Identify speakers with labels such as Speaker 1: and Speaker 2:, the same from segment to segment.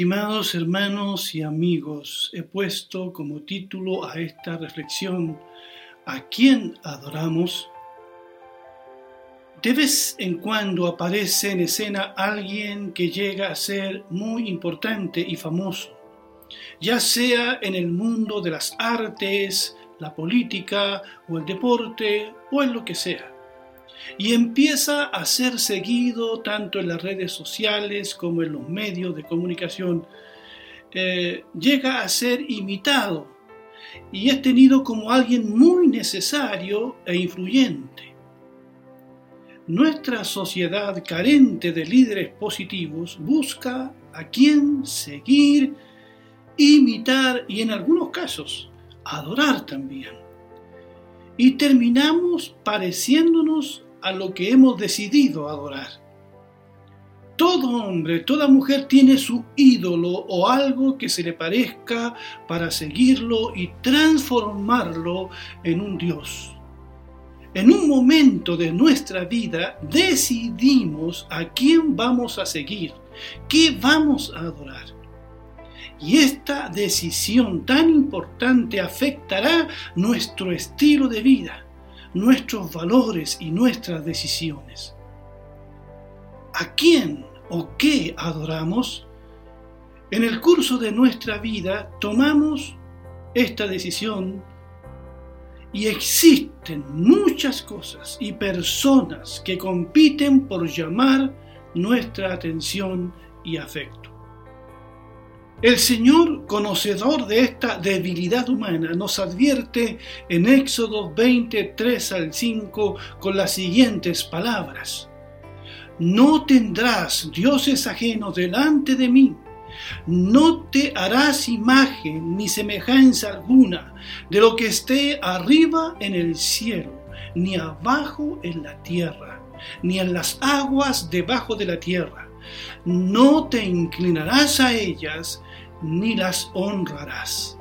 Speaker 1: Estimados hermanos y amigos, he puesto como título a esta reflexión ¿A quién adoramos? De vez en cuando aparece en escena alguien que llega a ser muy importante y famoso, ya sea en el mundo de las artes, la política o el deporte o en lo que sea y empieza a ser seguido tanto en las redes sociales como en los medios de comunicación. Eh, llega a ser imitado y es tenido como alguien muy necesario e influyente. Nuestra sociedad carente de líderes positivos busca a quien seguir, imitar y en algunos casos adorar también. Y terminamos pareciéndonos a lo que hemos decidido adorar. Todo hombre, toda mujer tiene su ídolo o algo que se le parezca para seguirlo y transformarlo en un Dios. En un momento de nuestra vida decidimos a quién vamos a seguir, qué vamos a adorar. Y esta decisión tan importante afectará nuestro estilo de vida nuestros valores y nuestras decisiones. ¿A quién o qué adoramos? En el curso de nuestra vida tomamos esta decisión y existen muchas cosas y personas que compiten por llamar nuestra atención y afecto. El Señor, conocedor de esta debilidad humana, nos advierte en Éxodo 23 al 5 con las siguientes palabras. No tendrás dioses ajenos delante de mí. No te harás imagen ni semejanza alguna de lo que esté arriba en el cielo, ni abajo en la tierra, ni en las aguas debajo de la tierra. No te inclinarás a ellas, ni las honrarás.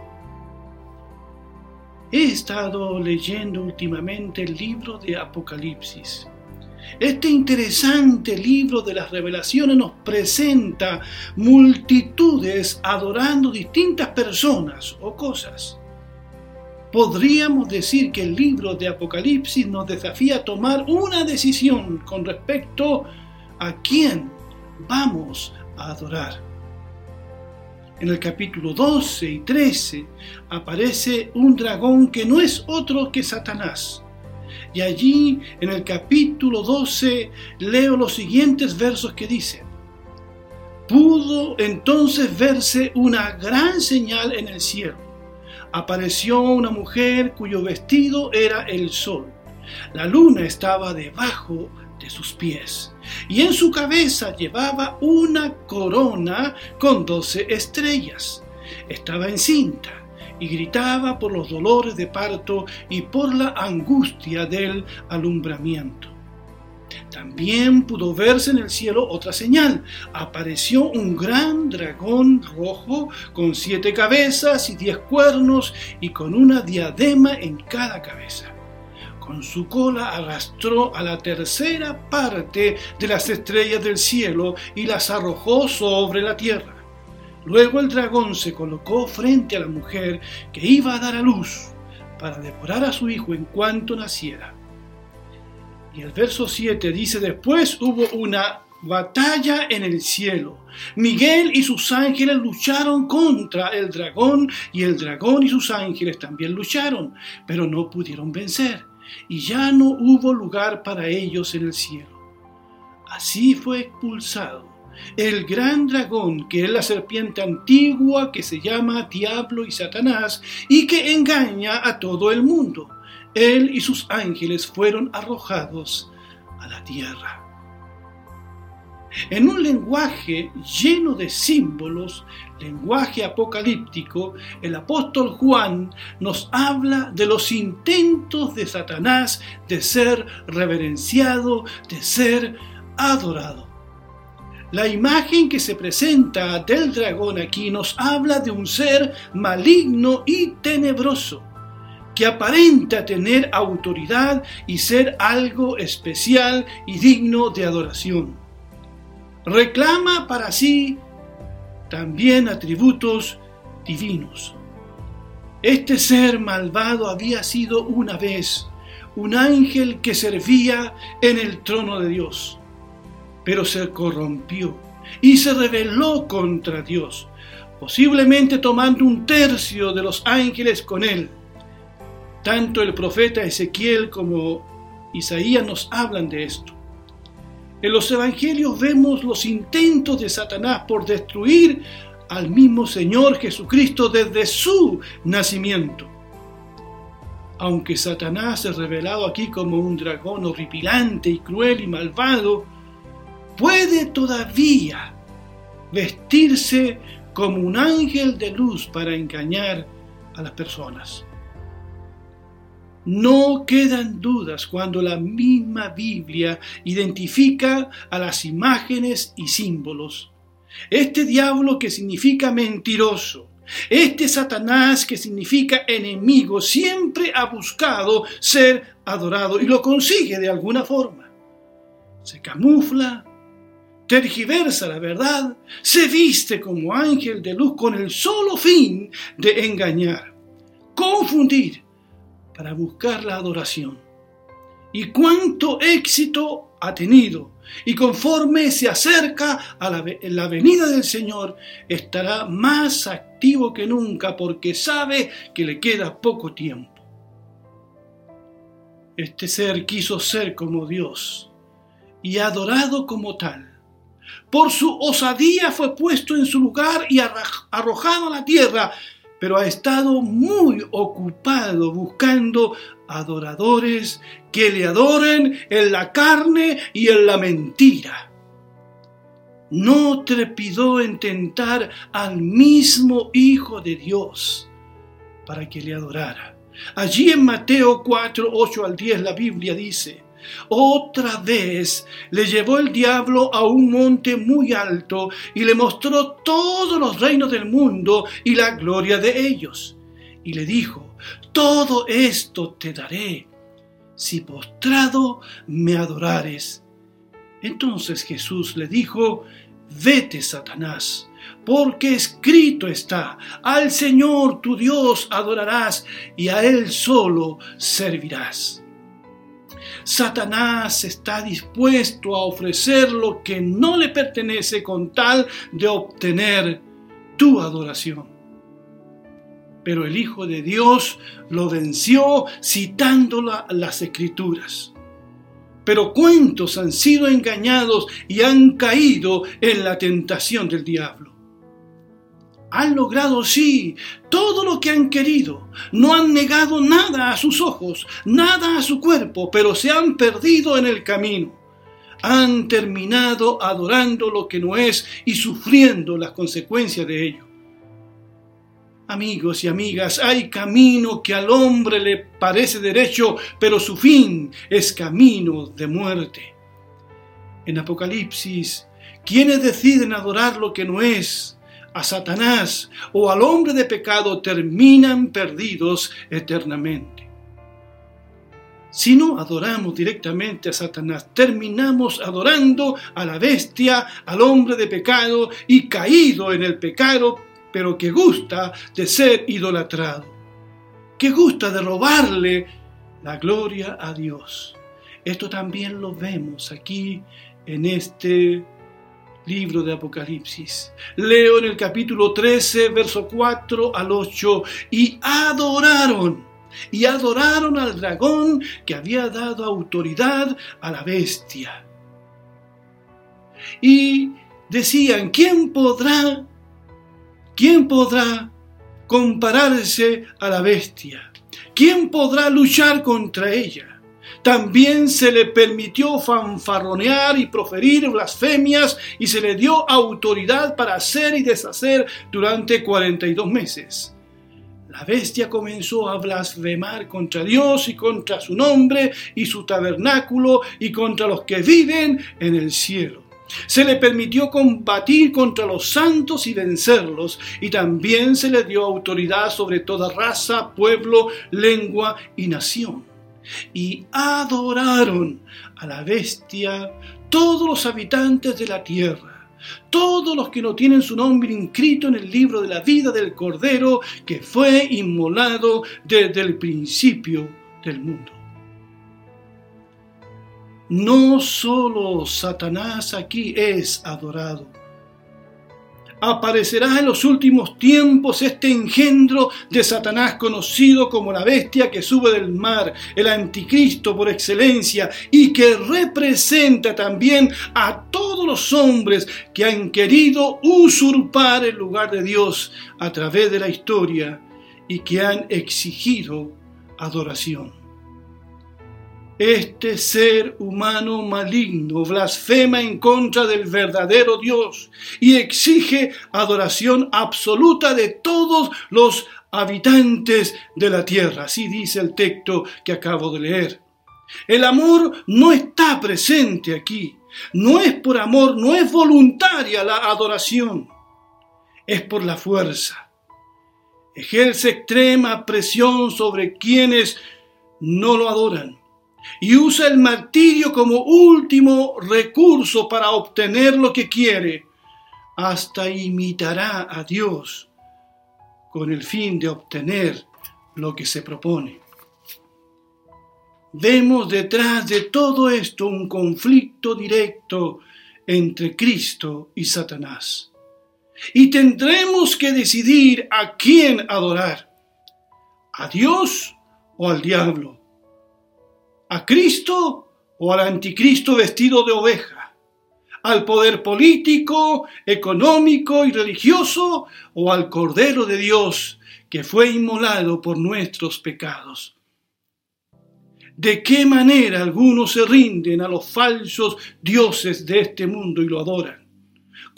Speaker 1: He estado leyendo últimamente el libro de Apocalipsis. Este interesante libro de las revelaciones nos presenta multitudes adorando distintas personas o cosas. Podríamos decir que el libro de Apocalipsis nos desafía a tomar una decisión con respecto a quién vamos a adorar. En el capítulo 12 y 13 aparece un dragón que no es otro que Satanás. Y allí en el capítulo 12 leo los siguientes versos que dicen, pudo entonces verse una gran señal en el cielo. Apareció una mujer cuyo vestido era el sol. La luna estaba debajo de sus pies, y en su cabeza llevaba una corona con doce estrellas. Estaba encinta y gritaba por los dolores de parto y por la angustia del alumbramiento. También pudo verse en el cielo otra señal. Apareció un gran dragón rojo con siete cabezas y diez cuernos y con una diadema en cada cabeza con su cola arrastró a la tercera parte de las estrellas del cielo y las arrojó sobre la tierra. Luego el dragón se colocó frente a la mujer que iba a dar a luz para devorar a su hijo en cuanto naciera. Y el verso 7 dice, después hubo una batalla en el cielo. Miguel y sus ángeles lucharon contra el dragón y el dragón y sus ángeles también lucharon, pero no pudieron vencer y ya no hubo lugar para ellos en el cielo. Así fue expulsado el gran dragón, que es la serpiente antigua que se llama Diablo y Satanás y que engaña a todo el mundo. Él y sus ángeles fueron arrojados a la tierra. En un lenguaje lleno de símbolos, lenguaje apocalíptico, el apóstol Juan nos habla de los intentos de Satanás de ser reverenciado, de ser adorado. La imagen que se presenta del dragón aquí nos habla de un ser maligno y tenebroso, que aparenta tener autoridad y ser algo especial y digno de adoración reclama para sí también atributos divinos. Este ser malvado había sido una vez un ángel que servía en el trono de Dios, pero se corrompió y se rebeló contra Dios, posiblemente tomando un tercio de los ángeles con él. Tanto el profeta Ezequiel como Isaías nos hablan de esto. En los evangelios vemos los intentos de Satanás por destruir al mismo Señor Jesucristo desde su nacimiento. Aunque Satanás es revelado aquí como un dragón horripilante y cruel y malvado, puede todavía vestirse como un ángel de luz para engañar a las personas. No quedan dudas cuando la misma Biblia identifica a las imágenes y símbolos este diablo que significa mentiroso, este Satanás que significa enemigo, siempre ha buscado ser adorado y lo consigue de alguna forma. Se camufla, tergiversa la verdad, se viste como ángel de luz con el solo fin de engañar, confundir, para buscar la adoración. ¿Y cuánto éxito ha tenido y conforme se acerca a la, venida del Señor, estará más activo que nunca porque sabe que le queda poco tiempo. Este ser quiso ser como Dios y adorado como tal. Por su osadía fue puesto en su lugar y arrojado a la tierra, pero ha estado muy ocupado buscando adoradores que le adoren en la carne y en la mentira. No trepidó en tentar al mismo Hijo de Dios para que le adorara. Allí en Mateo 4, 8 al 10 la Biblia dice, otra vez le llevó el diablo a un monte muy alto y le mostró todos los reinos del mundo y la gloria de ellos. Y le dijo, todo esto te daré si postrado me adorares. Entonces Jesús le dijo, vete, Satanás, porque escrito está, al Señor tu Dios adorarás y a Él solo servirás. Satanás está dispuesto a ofrecer lo que no le pertenece con tal de obtener tu adoración. Pero el Hijo de Dios lo venció citando las escrituras. Pero cuántos han sido engañados y han caído en la tentación del diablo han logrado, sí, todo lo que han querido. No han negado nada a sus ojos, nada a su cuerpo, pero se han perdido en el camino. Han terminado adorando lo que no es y sufriendo las consecuencias de ello. Amigos y amigas, hay camino que al hombre le parece derecho, pero su fin es camino de muerte. En Apocalipsis, quienes deciden adorar lo que no es, a Satanás o al hombre de pecado terminan perdidos eternamente. Si no adoramos directamente a Satanás, terminamos adorando a la bestia, al hombre de pecado y caído en el pecado, pero que gusta de ser idolatrado, que gusta de robarle la gloria a Dios. Esto también lo vemos aquí en este libro de Apocalipsis. Leo en el capítulo 13, verso 4 al 8, y adoraron, y adoraron al dragón que había dado autoridad a la bestia. Y decían, ¿quién podrá, quién podrá compararse a la bestia? ¿Quién podrá luchar contra ella? También se le permitió fanfarronear y proferir blasfemias y se le dio autoridad para hacer y deshacer durante 42 meses. La bestia comenzó a blasfemar contra Dios y contra su nombre y su tabernáculo y contra los que viven en el cielo. Se le permitió combatir contra los santos y vencerlos, y también se le dio autoridad sobre toda raza, pueblo, lengua y nación y adoraron a la bestia todos los habitantes de la tierra, todos los que no tienen su nombre inscrito en el libro de la vida del Cordero que fue inmolado desde el principio del mundo. No solo Satanás aquí es adorado, aparecerá en los últimos tiempos este engendro de Satanás conocido como la bestia que sube del mar, el anticristo por excelencia, y que representa también a todos los hombres que han querido usurpar el lugar de Dios a través de la historia y que han exigido adoración. Este ser humano maligno blasfema en contra del verdadero Dios y exige adoración absoluta de todos los habitantes de la tierra. Así dice el texto que acabo de leer. El amor no está presente aquí. No es por amor, no es voluntaria la adoración. Es por la fuerza. Ejerce extrema presión sobre quienes no lo adoran y usa el martirio como último recurso para obtener lo que quiere, hasta imitará a Dios con el fin de obtener lo que se propone. Vemos detrás de todo esto un conflicto directo entre Cristo y Satanás. Y tendremos que decidir a quién adorar, a Dios o al diablo ¿A Cristo o al anticristo vestido de oveja? ¿Al poder político, económico y religioso o al Cordero de Dios que fue inmolado por nuestros pecados? ¿De qué manera algunos se rinden a los falsos dioses de este mundo y lo adoran?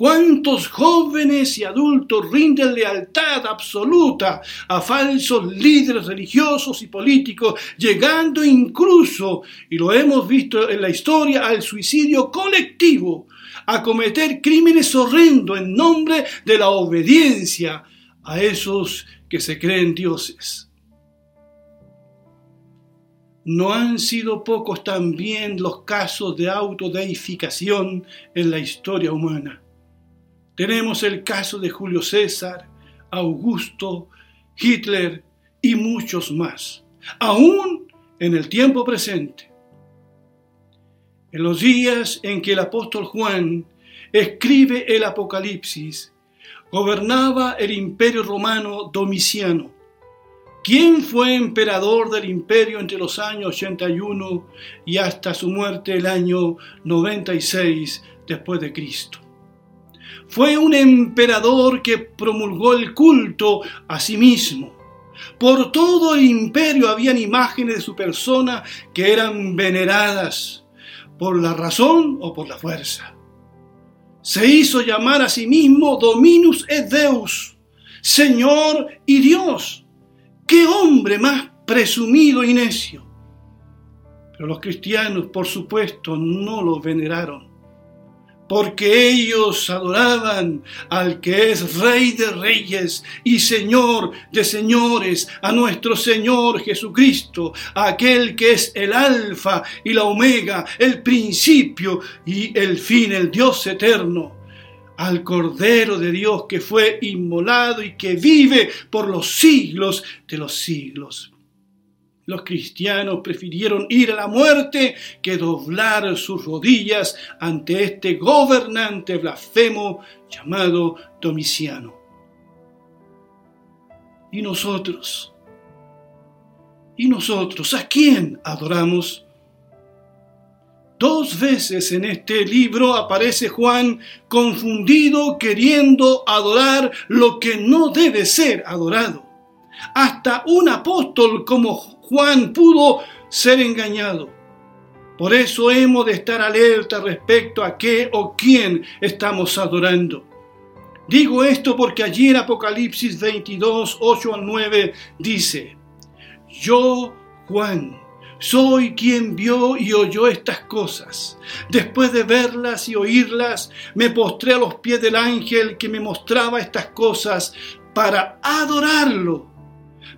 Speaker 1: ¿Cuántos jóvenes y adultos rinden lealtad absoluta a falsos líderes religiosos y políticos, llegando incluso, y lo hemos visto en la historia, al suicidio colectivo, a cometer crímenes horrendos en nombre de la obediencia a esos que se creen dioses? No han sido pocos también los casos de autodeificación en la historia humana. Tenemos el caso de Julio César, Augusto, Hitler y muchos más, aún en el tiempo presente. En los días en que el apóstol Juan escribe el Apocalipsis, gobernaba el imperio romano Domiciano, quien fue emperador del imperio entre los años 81 y hasta su muerte el año 96 después de Cristo. Fue un emperador que promulgó el culto a sí mismo. Por todo el imperio habían imágenes de su persona que eran veneradas por la razón o por la fuerza. Se hizo llamar a sí mismo Dominus et Deus, Señor y Dios. ¡Qué hombre más presumido y necio! Pero los cristianos, por supuesto, no lo veneraron porque ellos adoraban al que es Rey de Reyes y Señor de Señores, a nuestro Señor Jesucristo, aquel que es el Alfa y la Omega, el principio y el fin, el Dios eterno al Cordero de Dios que fue inmolado y que vive por los siglos de los siglos. Los cristianos prefirieron ir a la muerte que doblar sus rodillas ante este gobernante blasfemo llamado Domiciano. ¿Y nosotros? ¿Y nosotros? ¿A quién adoramos? Dos veces en este libro aparece Juan confundido queriendo adorar lo que no debe ser adorado. Hasta un apóstol como Juan pudo ser engañado. Por eso hemos de estar alerta respecto a qué o quién estamos adorando. Digo esto porque allí en Apocalipsis 22, 8 al 9 dice, Yo, Juan, soy quien vio y oyó estas cosas. Después de verlas y oírlas, me postré a los pies del ángel que me mostraba estas cosas para adorarlo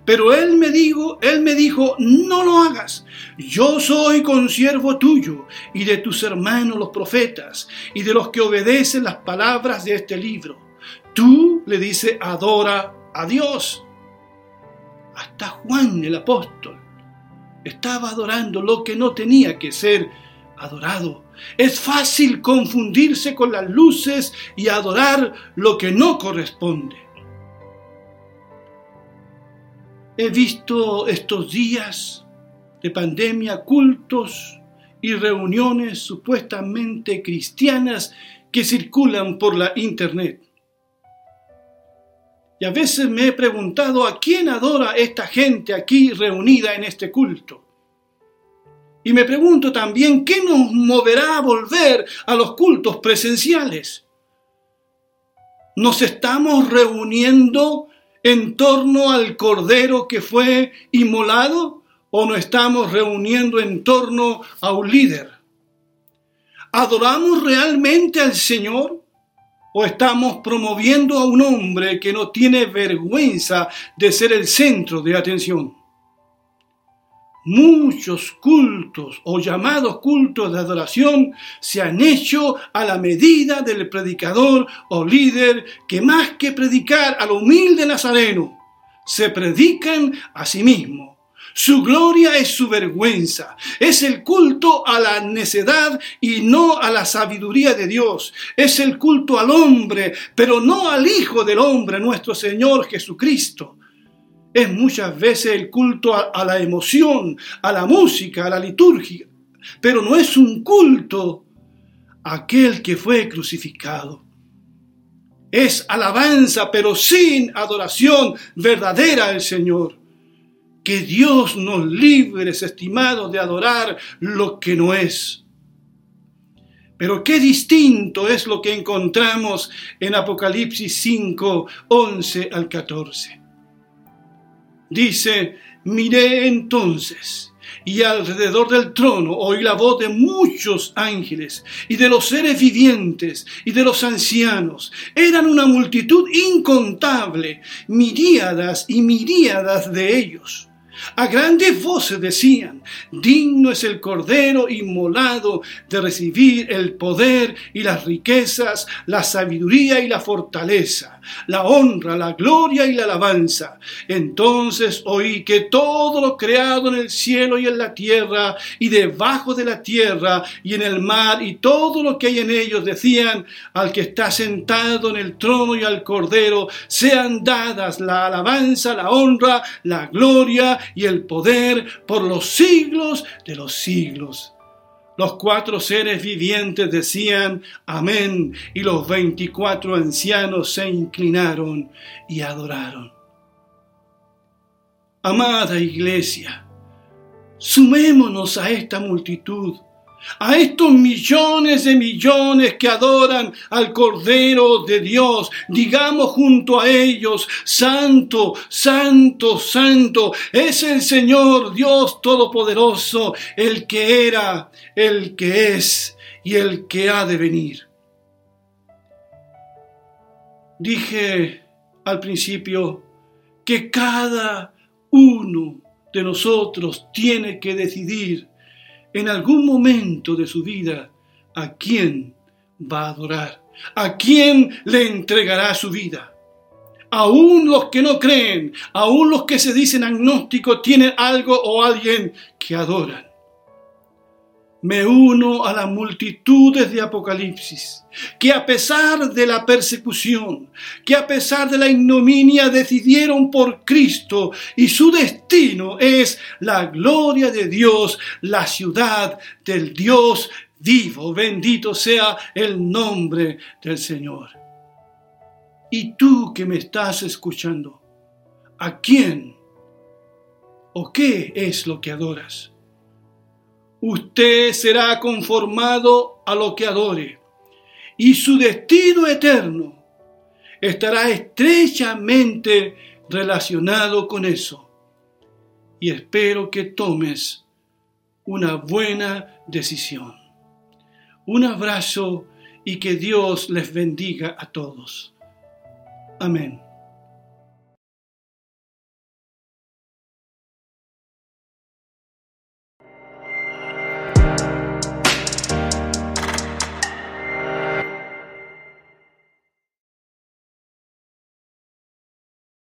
Speaker 1: Pero él me dijo, él me dijo, no lo hagas. Yo soy consiervo tuyo y de tus hermanos los profetas y de los que obedecen las palabras de este libro. Tú le dice, adora a Dios. Hasta Juan el apóstol estaba adorando lo que no tenía que ser adorado. Es fácil confundirse con las luces y adorar lo que no corresponde. He visto estos días de pandemia cultos y reuniones supuestamente cristianas que circulan por la internet. Y a veces me he preguntado a quién adora esta gente aquí reunida en este culto. Y me pregunto también qué nos moverá a volver a los cultos presenciales. ¿Nos estamos reuniendo en torno al cordero que fue inmolado o nos estamos reuniendo en torno a un líder? ¿Adoramos realmente al Señor o estamos promoviendo a un hombre que no tiene vergüenza de ser el centro de atención? Muchos cultos o llamados cultos de adoración se han hecho a la medida del predicador o líder que más que predicar al humilde nazareno, se predican a sí mismos. Su gloria es su vergüenza. Es el culto a la necedad y no a la sabiduría de Dios. Es el culto al hombre, pero no al Hijo del hombre, nuestro Señor Jesucristo es muchas veces el culto a, la emoción, a la música, a la liturgia, pero no es un culto a aquel que fue crucificado. Es alabanza, pero sin adoración verdadera al Señor. Que Dios nos libre, estimados, de adorar lo que no es. Pero qué distinto es lo que encontramos en Apocalipsis 5, 11 al 14. Dice, miré entonces y alrededor del trono oí la voz de muchos ángeles y de los seres vivientes y de los ancianos. Eran una multitud incontable, miríadas y miríadas de ellos a grandes voces decían, digno es el Cordero inmolado de recibir el poder y las riquezas, la sabiduría y la fortaleza, la honra, la gloria y la alabanza. Entonces oí que todo lo creado en el cielo y en la tierra y debajo de la tierra y en el mar y todo lo que hay en ellos decían al que está sentado en el trono y al Cordero, sean dadas la alabanza, la honra, la gloria y el poder por los siglos de los siglos. Los cuatro seres vivientes decían amén y los veinticuatro ancianos se inclinaron y adoraron. Amada iglesia, sumémonos a esta multitud a estos millones de millones que adoran al Cordero de Dios, digamos junto a ellos, Santo, Santo, Santo, es el Señor Dios Todopoderoso, el que era, el que es y el que ha de venir. Dije al principio que cada uno de nosotros tiene que decidir en algún momento de su vida a quién va a adorar, a quién le entregará su vida. Aún los que no creen, aún los que se dicen agnósticos, tienen algo o alguien que adoran me uno a las multitudes de Apocalipsis, que a pesar de la persecución, que a pesar de la ignominia decidieron por Cristo y su destino es la gloria de Dios, la ciudad del Dios vivo. Bendito sea el nombre del Señor. Y tú que me estás escuchando, ¿a quién o qué es lo que adoras? Usted será conformado a lo que adore, y su destino eterno estará estrechamente relacionado con eso. Y espero que tomes una buena decisión. Un abrazo y que Dios les bendiga a todos. Amén.